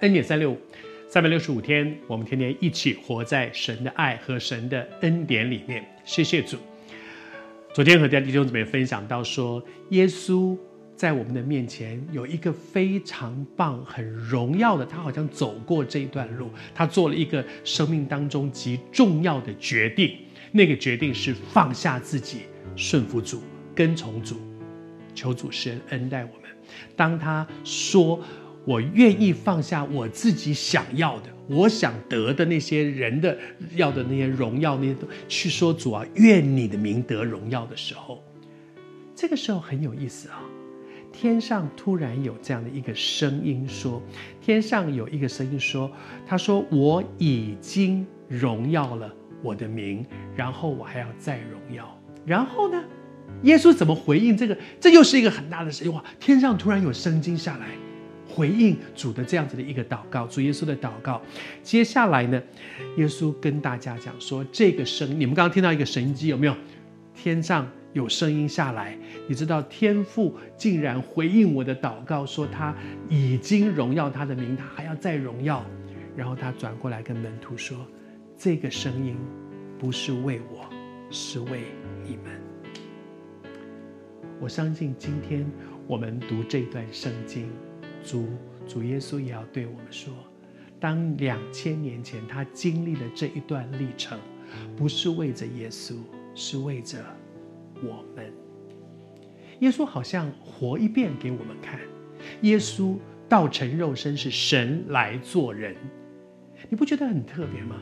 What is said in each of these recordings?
恩典三六五，三百六十五天，我们天天一起活在神的爱和神的恩典里面。谢谢主。昨天和大家弟兄姊妹分享到说，耶稣在我们的面前有一个非常棒、很荣耀的，他好像走过这一段路，他做了一个生命当中极重要的决定。那个决定是放下自己，顺服主，跟从主，求主施恩待我们。当他说：“我愿意放下我自己想要的，我想得的那些人的要的那些荣耀，那些都去说主啊，愿你的名得荣耀的时候，这个时候很有意思啊。天上突然有这样的一个声音说：天上有一个声音说，他说我已经荣耀了。”我的名，然后我还要再荣耀。然后呢，耶稣怎么回应这个？这又是一个很大的事。哇！天上突然有圣经下来，回应主的这样子的一个祷告，主耶稣的祷告。接下来呢，耶稣跟大家讲说，这个声，你们刚刚听到一个神机有没有？天上有声音下来，你知道天父竟然回应我的祷告，说他已经荣耀他的名，他还要再荣耀。然后他转过来跟门徒说。这个声音不是为我，是为你们。我相信今天我们读这段圣经，主主耶稣也要对我们说：当两千年前他经历了这一段历程，不是为着耶稣，是为着我们。耶稣好像活一遍给我们看。耶稣道成肉身，是神来做人，你不觉得很特别吗？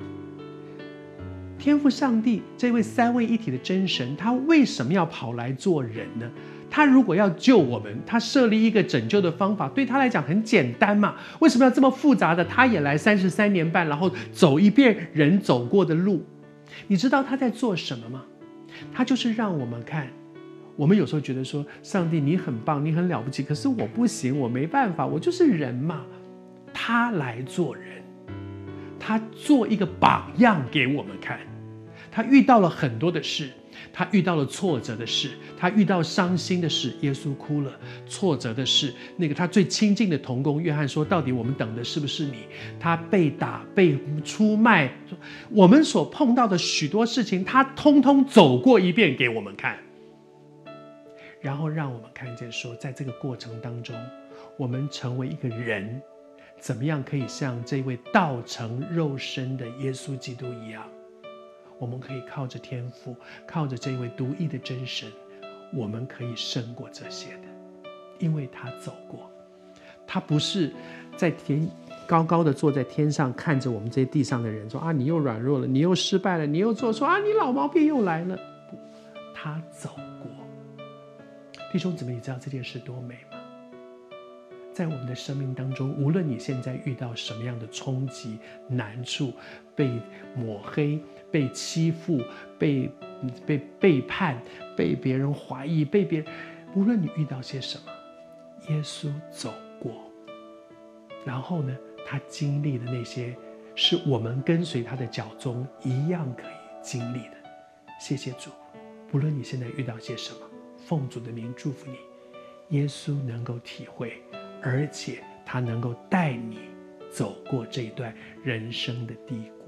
天父上帝这位三位一体的真神，他为什么要跑来做人呢？他如果要救我们，他设立一个拯救的方法，对他来讲很简单嘛？为什么要这么复杂的？他也来三十三年半，然后走一遍人走过的路。你知道他在做什么吗？他就是让我们看。我们有时候觉得说，上帝你很棒，你很了不起，可是我不行，我没办法，我就是人嘛。他来做人，他做一个榜样给我们看。他遇到了很多的事，他遇到了挫折的事，他遇到伤心的事，耶稣哭了；挫折的事，那个他最亲近的同工约翰说：“到底我们等的是不是你？”他被打、被出卖，我们所碰到的许多事情，他通通走过一遍给我们看，然后让我们看见说，在这个过程当中，我们成为一个人，怎么样可以像这位道成肉身的耶稣基督一样。我们可以靠着天赋，靠着这位独一的真神，我们可以胜过这些的，因为他走过，他不是在天高高的坐在天上看着我们这些地上的人说啊，你又软弱了，你又失败了，你又做错啊，你老毛病又来了。他走过。弟兄姊妹，你知道这件事多美吗？在我们的生命当中，无论你现在遇到什么样的冲击、难处，被抹黑、被欺负、被被背叛、被别人怀疑、被别人，无论你遇到些什么，耶稣走过，然后呢，他经历的那些，是我们跟随他的脚踪一样可以经历的。谢谢主，不论你现在遇到些什么，奉主的名祝福你，耶稣能够体会。而且他能够带你走过这段人生的低谷。